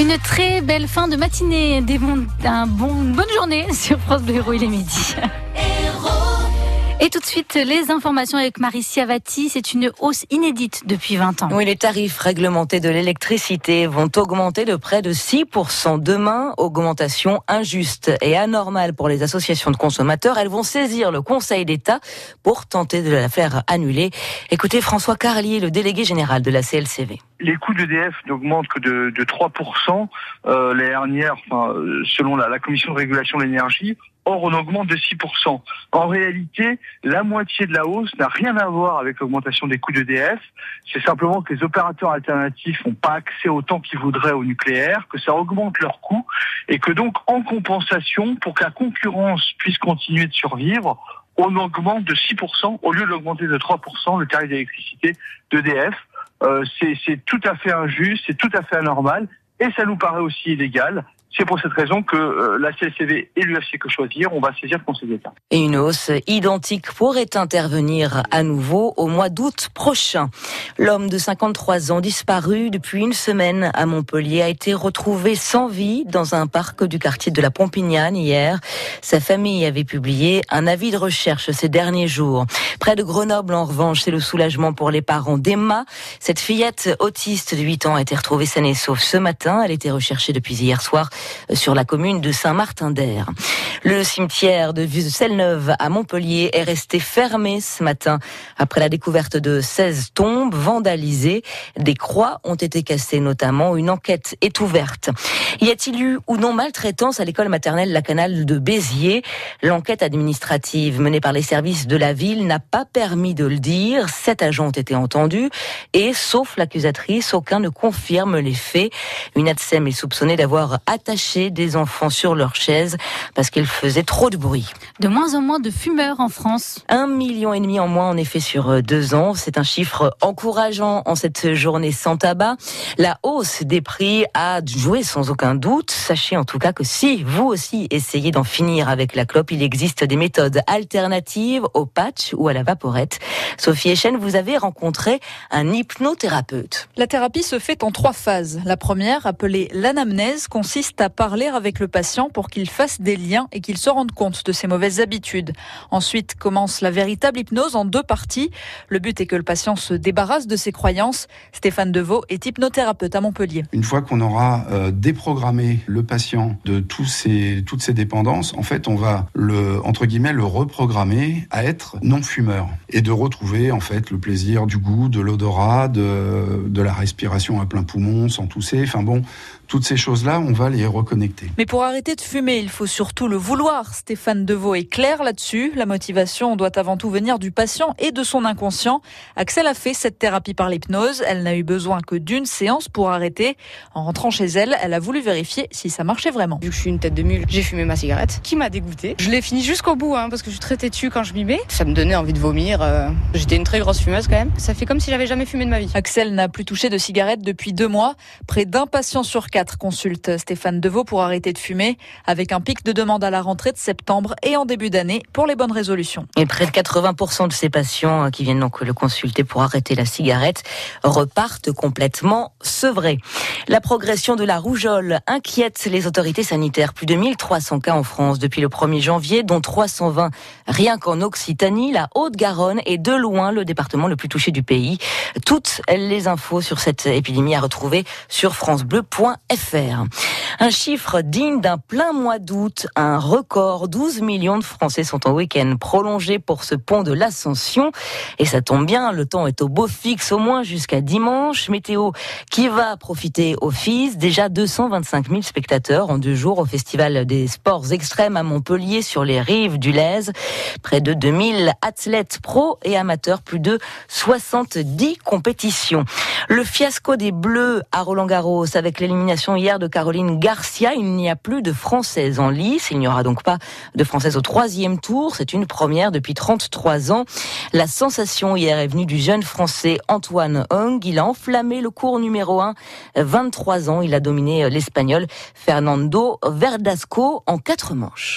Une très belle fin de matinée, des un bon, une bonne journée sur France Bleu Héros, il est midi. Et tout de suite, les informations avec Marie Siavati. C'est une hausse inédite depuis 20 ans. Oui, les tarifs réglementés de l'électricité vont augmenter de près de 6% demain. Augmentation injuste et anormale pour les associations de consommateurs. Elles vont saisir le Conseil d'État pour tenter de la faire annuler. Écoutez François Carlier, le délégué général de la CLCV les coûts d'EDF n'augmentent que de, de 3% euh, l'année dernière, enfin, selon la, la, Commission de régulation de l'énergie. Or, on augmente de 6%. En réalité, la moitié de la hausse n'a rien à voir avec l'augmentation des coûts d'EDF. C'est simplement que les opérateurs alternatifs n'ont pas accès autant qu'ils voudraient au nucléaire, que ça augmente leurs coûts et que donc, en compensation, pour que la concurrence puisse continuer de survivre, on augmente de 6% au lieu d'augmenter de 3% le tarif d'électricité d'EDF. Euh, c'est tout à fait injuste, c'est tout à fait anormal et ça nous paraît aussi illégal. C'est pour cette raison que euh, la CLCV et l'UFC Que Choisir, on va saisir le Conseil d'État. Et une hausse identique pourrait intervenir à nouveau au mois d'août prochain. L'homme de 53 ans disparu depuis une semaine à Montpellier a été retrouvé sans vie dans un parc du quartier de la Pompignane hier. Sa famille avait publié un avis de recherche ces derniers jours. Près de Grenoble, en revanche, c'est le soulagement pour les parents d'Emma. Cette fillette autiste de 8 ans a été retrouvée saine et sauve ce matin. Elle était recherchée depuis hier soir sur la commune de Saint-Martin-d'Air. Le cimetière de Villeneuve à Montpellier est resté fermé ce matin après la découverte de 16 tombes vandalisées. Des croix ont été cassées notamment. Une enquête est ouverte. Y a-t-il eu ou non maltraitance à l'école maternelle La Canale de Béziers? L'enquête administrative menée par les services de la ville n'a pas permis de le dire. Sept agents ont été entendus et, sauf l'accusatrice, aucun ne confirme les faits. Une ADSEM est soupçonnée d'avoir des enfants sur leur chaise parce qu'ils faisaient trop de bruit. De moins en moins de fumeurs en France. Un million et demi en moins en effet sur euh, deux ans. C'est un chiffre encourageant en cette journée sans tabac. La hausse des prix a joué sans aucun doute. Sachez en tout cas que si vous aussi essayez d'en finir avec la clope, il existe des méthodes alternatives au patch ou à la vaporette. Sophie Echen, vous avez rencontré un hypnothérapeute. La thérapie se fait en trois phases. La première, appelée l'anamnèse, consiste à parler avec le patient pour qu'il fasse des liens et qu'il se rende compte de ses mauvaises habitudes. Ensuite commence la véritable hypnose en deux parties. Le but est que le patient se débarrasse de ses croyances. Stéphane Deveau est hypnothérapeute à Montpellier. Une fois qu'on aura euh, déprogrammé le patient de tous ses, toutes ses dépendances, en fait, on va le, entre guillemets, le reprogrammer à être non fumeur et de retrouver, en fait, le plaisir du goût, de l'odorat, de, de la respiration à plein poumon, sans tousser. Enfin bon, toutes ces choses-là, on va les reconnecter. Mais pour arrêter de fumer, il faut surtout le vouloir. Stéphane Deveau est clair là-dessus. La motivation doit avant tout venir du patient et de son inconscient. Axel a fait cette thérapie par l'hypnose. Elle n'a eu besoin que d'une séance pour arrêter. En rentrant chez elle, elle a voulu vérifier si ça marchait vraiment. Vu que je suis une tête de mule, j'ai fumé ma cigarette, qui m'a dégoûté. Je l'ai fini jusqu'au bout, hein, parce que je suis très têtue quand je m'y mets. Ça me donnait envie de vomir. Euh. J'étais une très grosse fumeuse quand même. Ça fait comme si j'avais jamais fumé de ma vie. Axel n'a plus touché de cigarette depuis deux mois. Près d'un patient sur quatre consulte Stéphane Deveau pour arrêter de fumer, avec un pic de demande à la rentrée de septembre et en début d'année pour les bonnes résolutions. Et près de 80% de ces patients qui viennent donc le consulter pour arrêter la cigarette repartent complètement sevrés. La progression de la rougeole inquiète les autorités sanitaires. Plus de 1300 cas en France depuis le 1er janvier, dont 320 rien qu'en Occitanie. La Haute-Garonne est de loin le département le plus touché du pays. Toutes les infos sur cette épidémie à retrouver sur francebleu.fr. Un chiffre digne d'un plein mois d'août, un record. 12 millions de Français sont en week-end prolongé pour ce pont de l'Ascension. Et ça tombe bien, le temps est au beau fixe au moins jusqu'à dimanche. Météo qui va profiter au FIS. Déjà 225 000 spectateurs en deux jours au Festival des sports extrêmes à Montpellier sur les rives du Lèze. Près de 2000 athlètes pros et amateurs, plus de 70 compétitions. Le fiasco des Bleus à Roland Garros avec l'élimination hier de Caroline Il n'y a plus de Française en lice. Il n'y aura donc pas de Française au troisième tour. C'est une première depuis 33 ans. La sensation hier est venue du jeune Français Antoine Hong. Il a enflammé le cours numéro 1. 23 ans. Il a dominé l'Espagnol Fernando Verdasco en quatre manches.